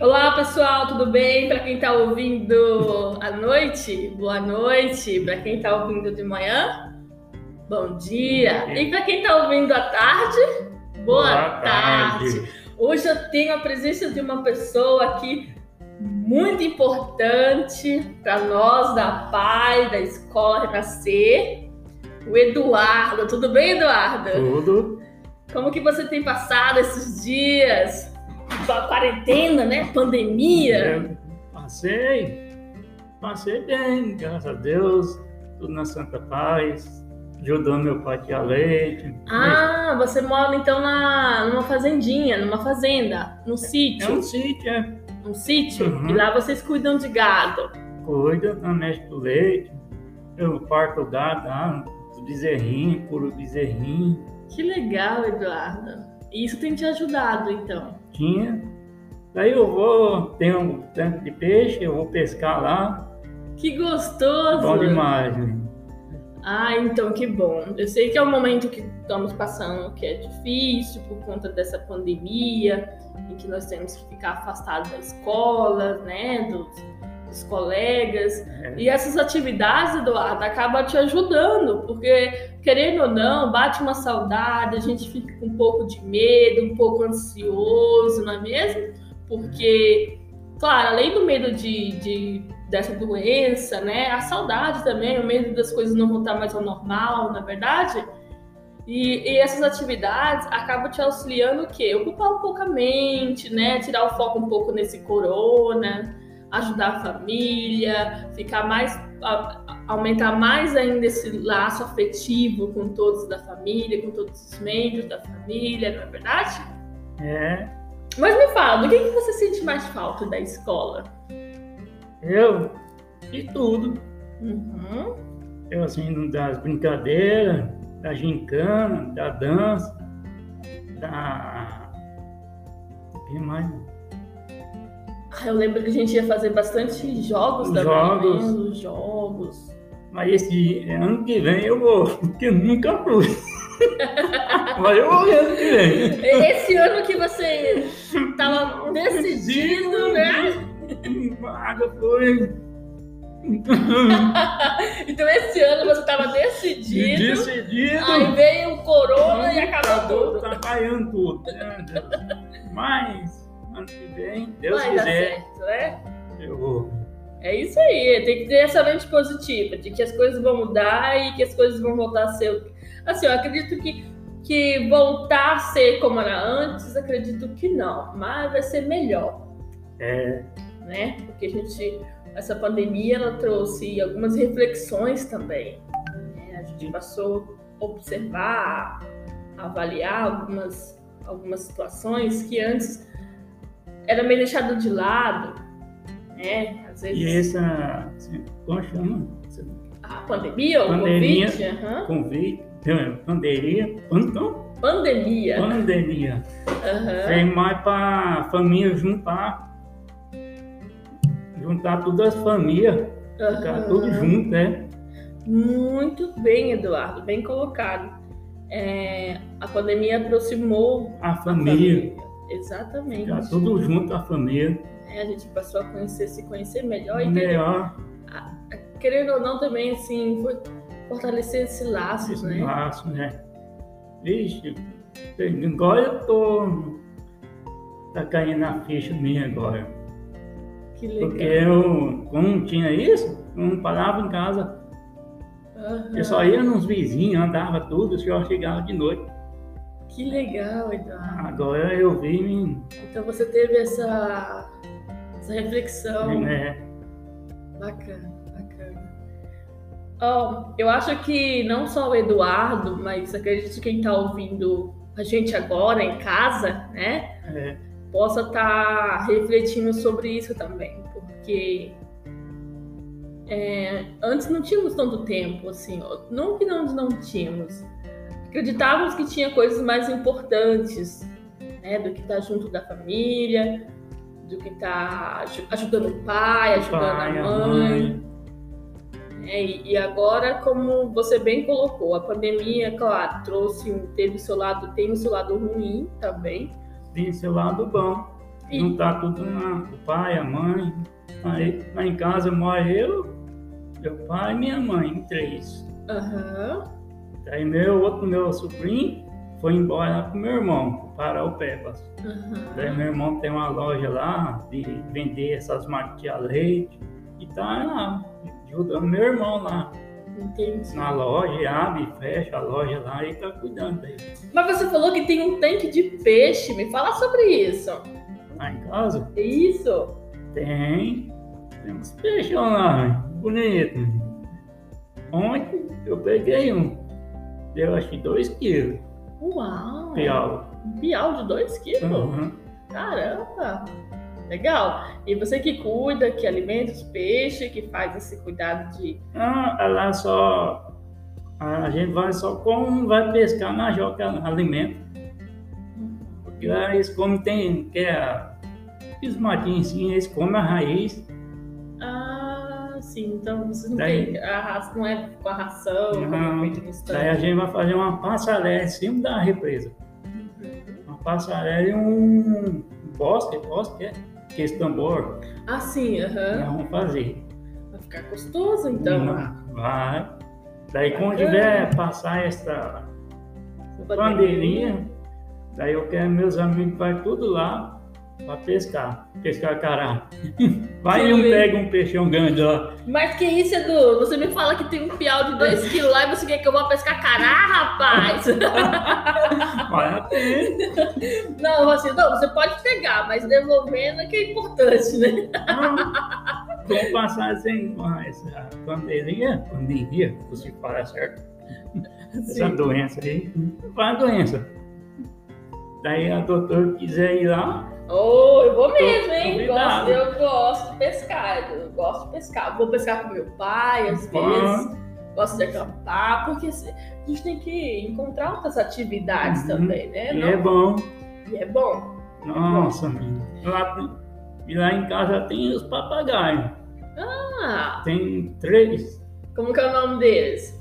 Olá pessoal, tudo bem? Para quem está ouvindo à noite, boa noite. Para quem está ouvindo de manhã, bom dia. E para quem está ouvindo à tarde, boa, boa tarde. tarde. Hoje eu tenho a presença de uma pessoa aqui muito importante para nós da PAI, da Escola Renascer, o Eduardo. Tudo bem, Eduardo? Tudo. Como que você tem passado esses dias? Quarentena, né? Pandemia. É, passei, passei bem, graças a Deus, tudo na Santa Paz, ajudando meu pai a leite. Ah, mas... você mora então na, numa fazendinha, numa fazenda, num sítio. É um sítio, é. Um sítio? Uhum. E lá vocês cuidam de gado? Cuida, mexe do leite, eu parto o gado, ah, bezerrinho, puro bezerrinho. Que legal, Eduardo. Isso tem te ajudado, então? Tinha. Daí eu vou, tenho um tanque de peixe, eu vou pescar lá. Que gostoso! Bom demais, né? Ah, então que bom. Eu sei que é um momento que estamos passando que é difícil por conta dessa pandemia, em que nós temos que ficar afastados da escola, né, dos, dos colegas. É. E essas atividades, Eduardo, acabam te ajudando, porque, querendo ou não, bate uma saudade, a gente fica com um pouco de medo, um pouco ansioso, não é mesmo? Porque, claro, além do medo de, de dessa doença, né, a saudade também, o medo das coisas não voltar mais ao normal, na é verdade. E, e, essas atividades acabam te auxiliando o quê? Ocupar um pouco a mente, né? Tirar o foco um pouco nesse corona, ajudar a família, ficar mais aumentar mais ainda esse laço afetivo com todos da família, com todos os membros da família, não é verdade? É. Mas me fala, do que, que você sente mais falta da escola? Eu? De tudo. Uhum. Eu, assim, das brincadeiras, da gincana, da dança, da. O que mais? Ah, eu lembro que a gente ia fazer bastante jogos também, jogos. Né? jogos. Mas esse ano que vem eu vou, porque nunca fui. Mas eu vou ano que vem. Esse ano que você estava decidido, né? Vaga foi. então esse ano você estava decidido. Decidido. Aí veio o corona e acabou tudo. Atrapalhando tudo. Mas ano que vem, Deus Vai quiser. Certo, né? Eu vou. É isso aí, tem que ter essa mente positiva, de que as coisas vão mudar e que as coisas vão voltar a ser. Assim, eu acredito que, que voltar a ser como era antes, acredito que não, mas vai ser melhor. É. Né? Porque a gente, essa pandemia, ela trouxe algumas reflexões também. Né? A gente passou a observar, a avaliar algumas, algumas situações que antes era meio deixado de lado, né? Às vezes... E essa, como chama? A pandemia, o pandemia, Covid? Uhum. Covid, pandemia, então? Pandemia. Pandemia. Uhum. Vem mais para família juntar, juntar todas as famílias, uhum. ficar tudo junto, né? Muito bem, Eduardo, bem colocado. É, a pandemia aproximou a família. A família Exatamente. Já tudo junto, a família. É, a gente passou a conhecer, se conhecer melhor. E melhor. A, a, querendo ou não, também, assim, fortalecer esse laço, esse né? laço, né? Vixe, agora eu tô... Tá caindo na ficha minha agora. Que legal. Porque eu, como tinha isso, eu não parava em casa. Uhum. Eu só ia nos vizinhos, andava tudo, só chegava de noite. Que legal, Eduardo. Agora eu vi. Então você teve essa, essa reflexão. É. Bacana, bacana. Oh, eu acho que não só o Eduardo, mas acredito que quem está ouvindo a gente agora em casa, né? É. Possa estar tá refletindo sobre isso também, porque é, antes não tínhamos tanto tempo, assim, não que não, não tínhamos, acreditávamos que tinha coisas mais importantes, né, do que estar tá junto da família, do que estar tá ajudando o pai, ajudando pai, a mãe. É, e agora, como você bem colocou, a pandemia, claro, trouxe, teve seu lado, tem o seu lado ruim também. Tem o seu lado bom. E- Juntar tudo lá, o pai, a mãe. Aí, lá em casa mora eu, meu pai e minha mãe, em três. Aham. Aí meu outro meu sobrinho foi embora lá com meu irmão, para o Pepas. Daí Aham. meu irmão tem uma loja lá de vender essas marcas de leite e tá lá, ajudando meu irmão lá Entendi. na loja, abre e fecha a loja lá e tá cuidando dele. Mas você falou que tem um tanque de peixe. Me fala sobre isso. Lá em casa isso? tem, tem uns peixão lá, bonito. Ontem eu peguei um, deu acho que dois quilos, Uau! piau. Piau de 2 quilos? Uhum. Caramba! Legal. E você que cuida, que alimenta os peixes, que faz esse cuidado de. Ah, lá só. A gente vai só como vai pescar na joca alimento. Porque lá eles comem, tem, que é os matinhos assim, eles comem a raiz. Ah, sim. Então você não Daí- tem. A raça, não é com a ração, como Não. feito no Daí a gente vai fazer uma passarela em cima da represa. Uhum. Uma passarela e um bosque, bosque, é? Que esse tambor, Ah, sim, aham. nós vamos fazer. Vai ficar gostoso então. Uhum. Vai. Daí quando tiver passar essa bandeirinha, daí eu quero meus amigos vai tudo lá para pescar, pescar cará. Vai Que um pega um peixão grande lá. Mas que isso, Edu? Você me fala que tem um piau de 2 quilos lá e você quer que eu vá pescar cará, rapaz? Vai a pena. não, assim, não, você pode pegar, mas devolvendo é que é importante, né? Vamos passar sem essa pandemia, pandemia, se fala certo, essa doença aí, vai a doença. Daí a doutora quiser ir lá, Oh, eu vou mesmo, hein? Gosto, eu gosto de pescar, eu gosto de pescar. Vou pescar com meu pai, às Bom. vezes. Gosto de acampar, porque a gente tem que encontrar outras atividades Uhum. também, né? e Não- é bom. E é bom. Nossa, menino. Lá, e lá em casa tem os papagaios. Ah, Tem três. como que é o nome deles?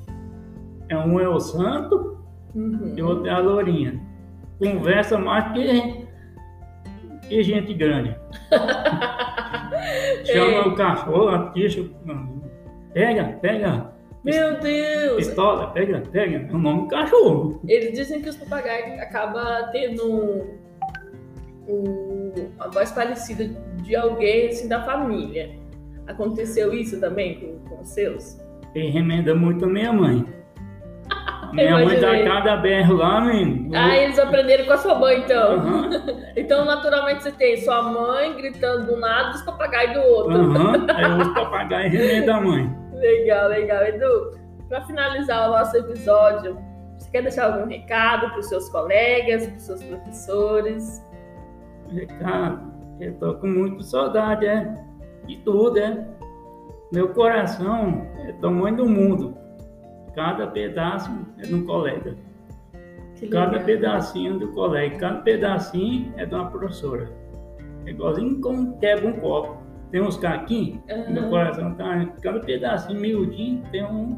É um é o santo Uhum. e o outro é a lourinha. Conversa mais que, que gente grande. Chama o cachorro, a tia, pega, pega, Meu Deus! pistola, pega, pega. É o nome do cachorro. Eles dizem que os papagaios acabam tendo um, um- uma voz parecida de alguém assim da família. Aconteceu isso também com, com os seus? Ele remenda muito a minha mãe. Minha mãe Imaginei. cada berro lá, menino. Ah, eles aprenderam com a sua mãe, então. Aham, Então, naturalmente, você tem sua mãe gritando de um lado e os papagaios do outro. aham. Aí os papagaios remendam a mãe. Legal, legal. Edu, para finalizar o nosso episódio, você quer deixar algum recado para os seus colegas, para os seus professores? Recado, eu tô com muita saudade, é. De tudo, é. Meu coração é tamanho do mundo. Cada pedaço é de um colega. Cada pedacinho do colega. Cada pedacinho é de uma professora. É igualzinho como quebra um copo. Tem uns caquinhos, Aham. meu coração tá. Cada pedacinho miudinho tem um,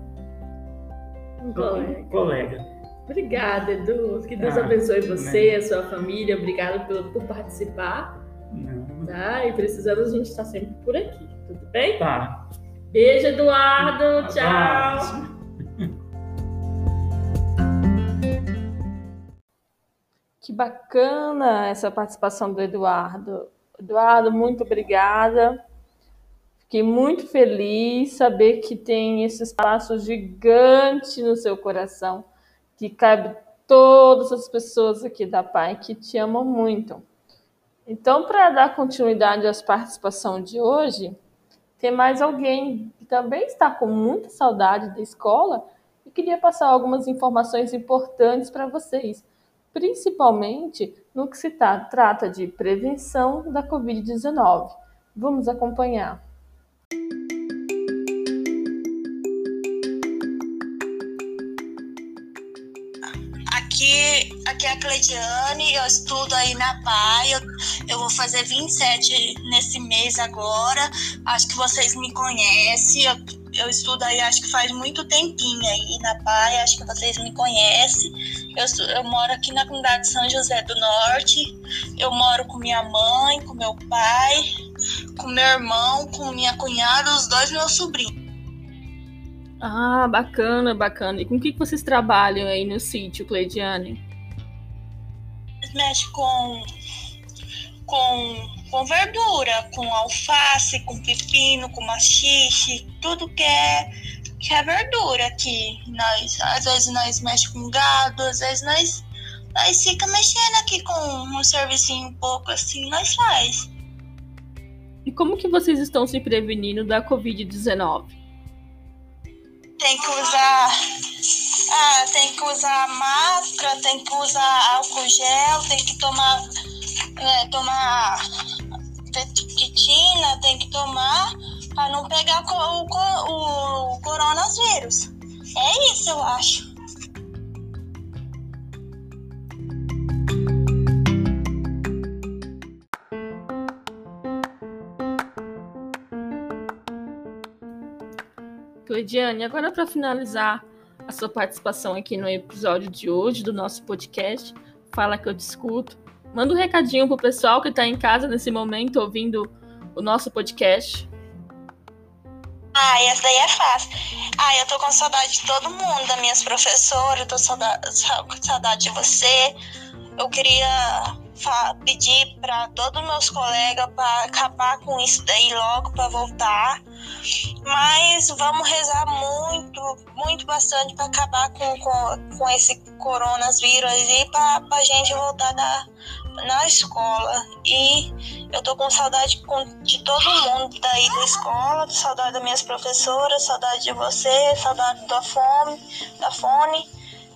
Um colega. colega. Obrigada, Edu. Que Deus Ah, abençoe você, a sua família. Obrigada por, por participar. Não, Tá? E precisando, a gente está sempre por aqui. Tudo bem? Tá. Beijo, Eduardo. Tchau. Abraço. Que bacana essa participação do Eduardo. Eduardo, muito obrigada. Fiquei muito feliz saber que tem esse espaço gigante no seu coração, que cabe todas as pessoas aqui da PAI que te amam muito. Então, para dar continuidade à participação de hoje, tem mais alguém que também está com muita saudade da escola e queria passar algumas informações importantes para vocês principalmente no que se trata de prevenção da Covid-19. Vamos acompanhar. Aqui, aqui é a Cleidiane, eu estudo aí na PAI, eu, eu vou fazer 27 nesse mês agora, acho que vocês me conhecem, eu, eu estudo aí acho que faz muito tempinho aí na PAI, acho que vocês me conhecem. Eu, eu moro aqui na comunidade de São José do Norte. Eu moro com minha mãe, com meu pai, com meu irmão, com minha cunhada, os dois meus sobrinhos. Ah, bacana, bacana. E com o que vocês trabalham aí no sítio, Cleidiane? Mexe com, com, com verdura, com alface, com pepino, com machixe, tudo que é, que é verdura aqui. Nós, às vezes nós mexe com gado, às vezes nós, nós fica mexendo aqui com um servicinho um pouco assim, nós faz. E como que vocês estão se prevenindo da Covid-19? tem que usar ah, tem que usar máscara, tem que usar álcool gel, tem que tomar é, tomar pegar o, o, o coronavírus. É isso, eu acho. Cleidiane, agora para finalizar a sua participação aqui no episódio de hoje do nosso podcast, Fala que eu discuto. Manda um recadinho pro pessoal que está em casa nesse momento ouvindo o nosso podcast. Ah, essa daí é fácil. Ah, eu tô com saudade de todo mundo, das minhas professoras, eu tô com saudade de você. Eu queria pedir para todos meus colegas para acabar com isso daí logo para voltar. Mas vamos rezar muito, muito bastante para acabar com, com, com esse coronavírus aí para a gente voltar na, na escola. E eu tô com saudade de todo mundo daí da escola, saudade das minhas professoras, saudade de você, saudade da fome, da fone,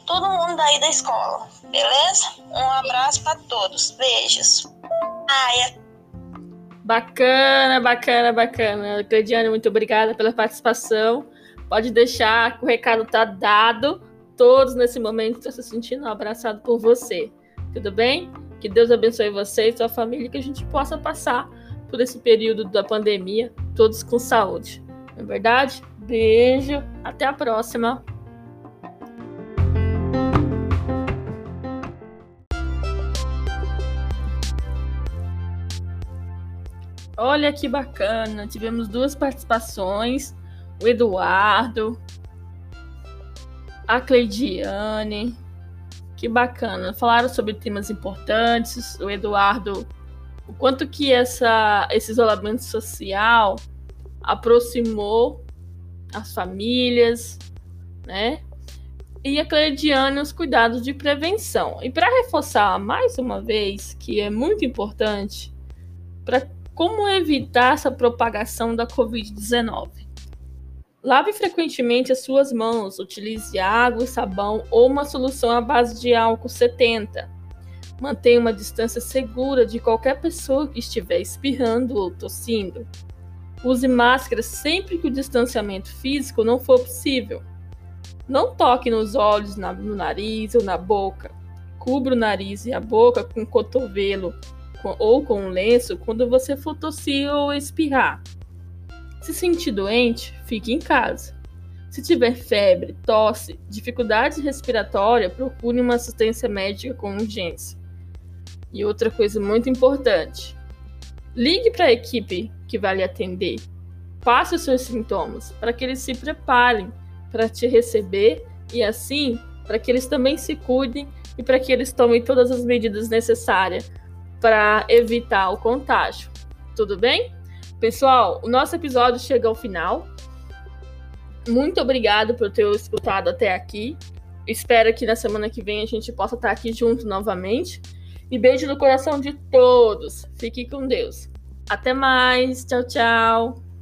todo mundo daí da escola. Beleza? Um abraço para todos. Beijos. Ai, é Bacana, bacana, bacana. Cleidiane, muito obrigada pela participação. Pode deixar o recado tá dado. Todos nesse momento estão se sentindo abraçados por você. Tudo bem? Que Deus abençoe você e sua família, que a gente possa passar por esse período da pandemia, todos com saúde. Não é verdade? Beijo, até a próxima. Olha que bacana, tivemos duas participações, o Eduardo, a Cleidiane, que bacana. Falaram sobre temas importantes, o Eduardo, o quanto que essa, esse isolamento social aproximou as famílias, né? E a Cleidiane, os cuidados de prevenção. E para reforçar mais uma vez que é muito importante para como evitar essa propagação da Covid-19? Lave frequentemente as suas mãos, utilize água e sabão ou uma solução à base de álcool 70. Mantenha uma distância segura de qualquer pessoa que estiver espirrando ou tossindo. Use máscara sempre que o distanciamento físico não for possível. Não toque nos olhos, no nariz ou na boca. Cubra o nariz e a boca com o cotovelo ou com um lenço quando você for tossir ou espirrar. Se sentir doente, fique em casa. Se tiver febre, tosse, dificuldade respiratória, procure uma assistência médica com urgência. E outra coisa muito importante: ligue para a equipe que vai lhe atender. Passe os seus sintomas para que eles se preparem para te receber e assim para que eles também se cuidem e para que eles tomem todas as medidas necessárias para evitar o contágio. Tudo bem? Pessoal, o nosso episódio chega ao final. Muito obrigado por ter escutado até aqui. Espero que na semana que vem a gente possa estar aqui junto novamente. E beijo no coração de todos. Fique com Deus. Até mais. Tchau, tchau.